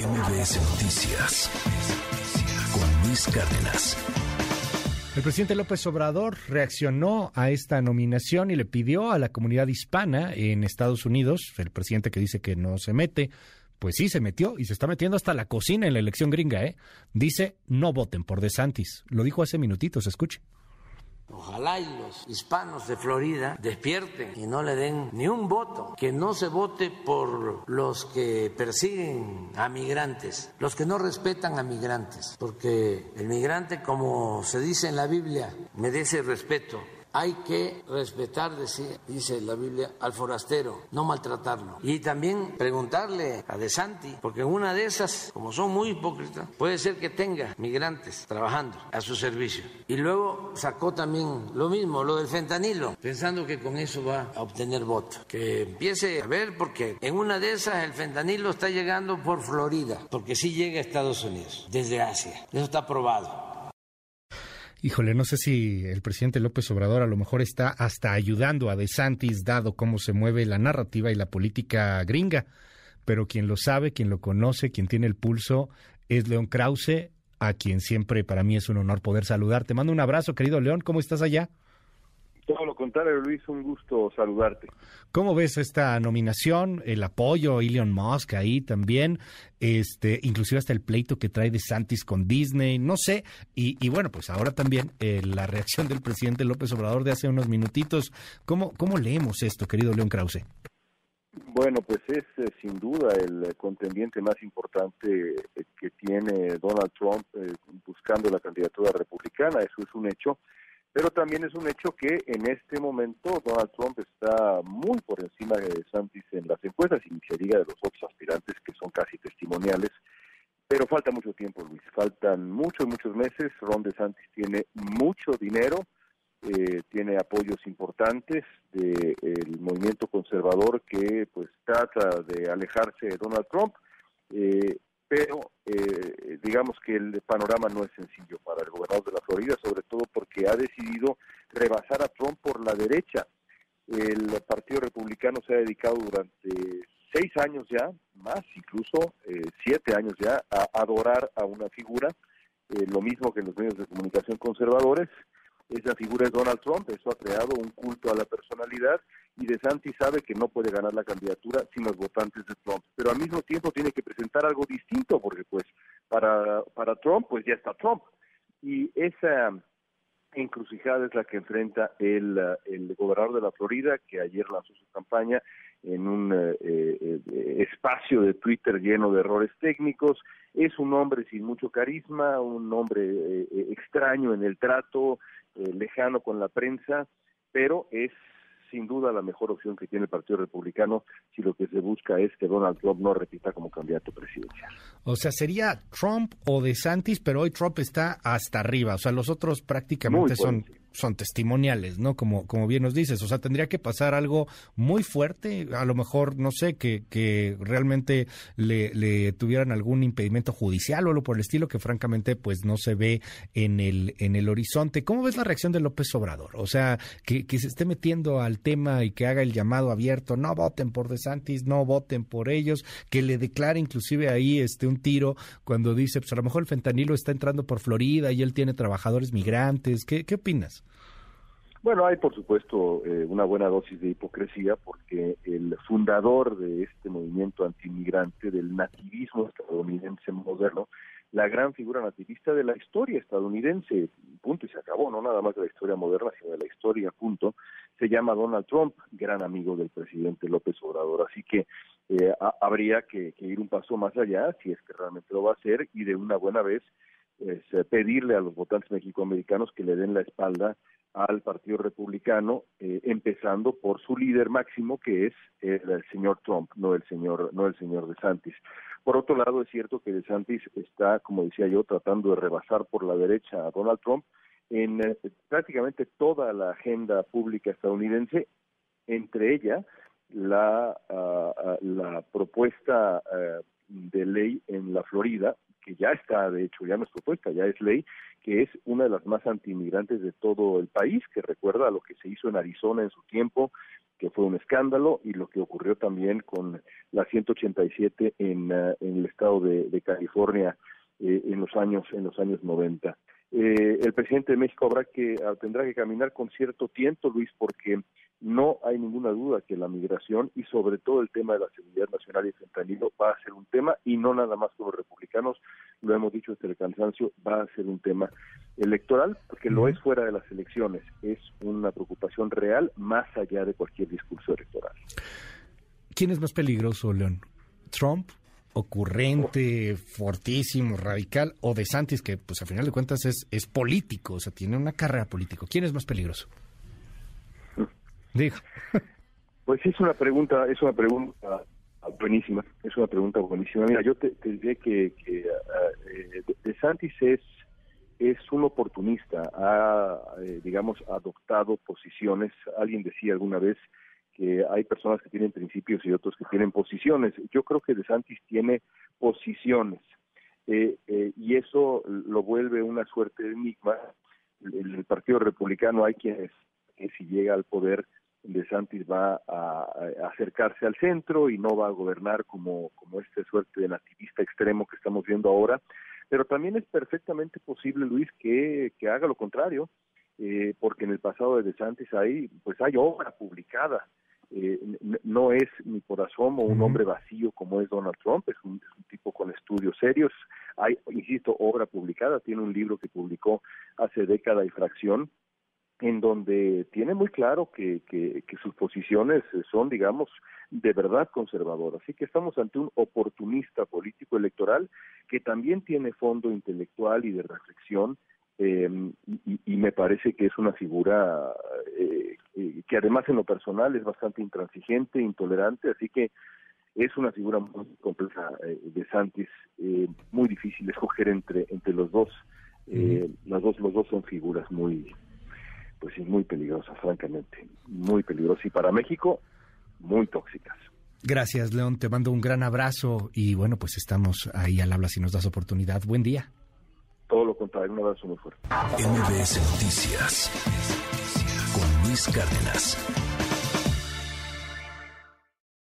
MBS Noticias con Luis Cárdenas. El presidente López Obrador reaccionó a esta nominación y le pidió a la comunidad hispana en Estados Unidos, el presidente que dice que no se mete, pues sí se metió y se está metiendo hasta la cocina en la elección gringa, ¿eh? Dice, no voten por DeSantis. Lo dijo hace minutitos, escuche. Ojalá y los hispanos de Florida despierten y no le den ni un voto, que no se vote por los que persiguen a migrantes, los que no respetan a migrantes, porque el migrante, como se dice en la Biblia, merece respeto hay que respetar, dice la Biblia, al forastero, no maltratarlo. Y también preguntarle a De Santi, porque una de esas, como son muy hipócritas, puede ser que tenga migrantes trabajando a su servicio. Y luego sacó también lo mismo, lo del fentanilo, pensando que con eso va a obtener voto. Que empiece a ver, porque en una de esas el fentanilo está llegando por Florida, porque sí llega a Estados Unidos, desde Asia. Eso está probado. Híjole, no sé si el presidente López Obrador a lo mejor está hasta ayudando a DeSantis, dado cómo se mueve la narrativa y la política gringa. Pero quien lo sabe, quien lo conoce, quien tiene el pulso, es León Krause, a quien siempre para mí es un honor poder saludar. Te mando un abrazo, querido León. ¿Cómo estás allá? Todo lo contrario, Luis, un gusto saludarte. ¿Cómo ves esta nominación, el apoyo a Elon Musk ahí también, este, inclusive hasta el pleito que trae de Santis con Disney, no sé, y, bueno, pues ahora también eh, la reacción del presidente López Obrador de hace unos minutitos. ¿Cómo, cómo leemos esto, querido León Krause? Bueno, pues es eh, sin duda el contendiente más importante eh, que tiene Donald Trump buscando la candidatura republicana, eso es un hecho pero también es un hecho que en este momento Donald Trump está muy por encima de Santis en las encuestas y se diga de los otros aspirantes que son casi testimoniales. Pero falta mucho tiempo, Luis. Faltan muchos, muchos meses. Ron DeSantis tiene mucho dinero, eh, tiene apoyos importantes del movimiento conservador que pues trata de alejarse de Donald Trump. Eh, pero eh, digamos que el panorama no es sencillo para el gobernador de la Florida, sobre todo porque ha decidido rebasar a Trump por la derecha. El Partido Republicano se ha dedicado durante seis años ya, más incluso eh, siete años ya, a adorar a una figura, eh, lo mismo que en los medios de comunicación conservadores, esa figura es Donald Trump, eso ha creado un culto a la personalidad y De Santi sabe que no puede ganar la candidatura sin los votantes de Trump, pero al mismo tiempo tiene que presentar algo distinto porque pues para, para Trump pues ya está Trump. Y esa encrucijada es la que enfrenta el, el gobernador de la Florida que ayer lanzó su campaña en un eh, eh, espacio de Twitter lleno de errores técnicos. Es un hombre sin mucho carisma, un hombre eh, extraño en el trato, lejano con la prensa, pero es sin duda la mejor opción que tiene el Partido Republicano si lo que se busca es que Donald Trump no repita como candidato presidencial. O sea, sería Trump o DeSantis, pero hoy Trump está hasta arriba. O sea, los otros prácticamente son son testimoniales, ¿no? Como, como bien nos dices, o sea, tendría que pasar algo muy fuerte, a lo mejor, no sé, que, que realmente le, le tuvieran algún impedimento judicial o algo por el estilo que francamente pues no se ve en el, en el horizonte. ¿Cómo ves la reacción de López Obrador? O sea, que, que se esté metiendo al tema y que haga el llamado abierto, no voten por DeSantis, no voten por ellos, que le declare inclusive ahí este un tiro cuando dice, pues a lo mejor el fentanilo está entrando por Florida y él tiene trabajadores migrantes. ¿Qué, qué opinas? Bueno, hay por supuesto eh, una buena dosis de hipocresía porque el fundador de este movimiento antimigrante, del nativismo estadounidense moderno, la gran figura nativista de la historia estadounidense, punto y se acabó, no nada más de la historia moderna, sino de la historia, punto, se llama Donald Trump, gran amigo del presidente López Obrador. Así que eh, habría que, ir un paso más allá, si es que realmente lo va a hacer, y de una buena vez eh, pedirle a los votantes mexicoamericanos que le den la espalda al Partido Republicano, eh, empezando por su líder máximo, que es el, señor Trump, no el señor, no el señor DeSantis. Por otro lado, es cierto que DeSantis está, como decía yo, tratando de rebasar por la derecha a Donald Trump en eh, prácticamente toda la agenda pública estadounidense, entre ella la, ah, la propuesta eh, de ley en la Florida que ya está, de hecho, ya no es propuesta, ya es ley, que es una de las más antimigrantes de todo el país, que recuerda a lo que se hizo en Arizona en su tiempo, que fue un escándalo, y lo que ocurrió también con la 187 en, en el estado de, California en los años en los años 90. Eh, el presidente de México habrá que ah, tendrá que caminar con cierto tiento, Luis, porque no hay ninguna duda que la migración y sobre todo el tema de la seguridad nacional y fentanilo va a ser un tema y no nada más con los republicanos, lo hemos dicho desde el cansancio, va a ser un tema electoral porque lo es fuera de las elecciones, es una preocupación real más allá de cualquier discurso electoral. ¿Quién es más peligroso, León? ¿Trump ocurrente, fortísimo, radical, o de Santis, que pues a final de cuentas es, es político, o sea, tiene una carrera política. ¿Quién es más peligroso? Dijo. Pues es una pregunta, es una pregunta buenísima, es una pregunta buenísima. Mira, yo te, diré que, que eh, de Santis es es un oportunista, ha, eh, digamos, adoptado posiciones. Alguien decía alguna vez que hay personas que tienen principios y otros que tienen posiciones. Yo creo que De Santis tiene posiciones eh, eh, y eso lo vuelve una suerte de enigma. En el Partido Republicano hay quienes, que si llega al poder, De Santis va a, acercarse al centro y no va a gobernar como, como esta suerte de nativista extremo que estamos viendo ahora. Pero también es perfectamente posible, Luis, que, que haga lo contrario, eh, porque en el pasado de De Santis hay, pues hay obra publicada eh, no es ni por asomo un hombre vacío como es Donald Trump, es un, tipo con estudios serios. Hay, insisto, obra publicada, tiene un libro que publicó hace década y fracción, en donde tiene muy claro que, que, sus posiciones son, digamos, de verdad conservadoras. Así que estamos ante un oportunista político electoral que también tiene fondo intelectual y de reflexión eh, y, me parece que es una figura eh, que además en lo personal es bastante intransigente, intolerante, así que es una figura muy compleja eh, de Santis, eh, muy difícil escoger entre entre los dos. Los dos los dos son figuras muy pues muy peligrosas, francamente, muy peligrosas y para México muy tóxicas. Gracias, León. Te mando un gran abrazo y bueno, pues estamos ahí al habla si nos das oportunidad. Buen día todo lo contrario, un abrazo muy fuerte. MBS Noticias Luis Cárdenas.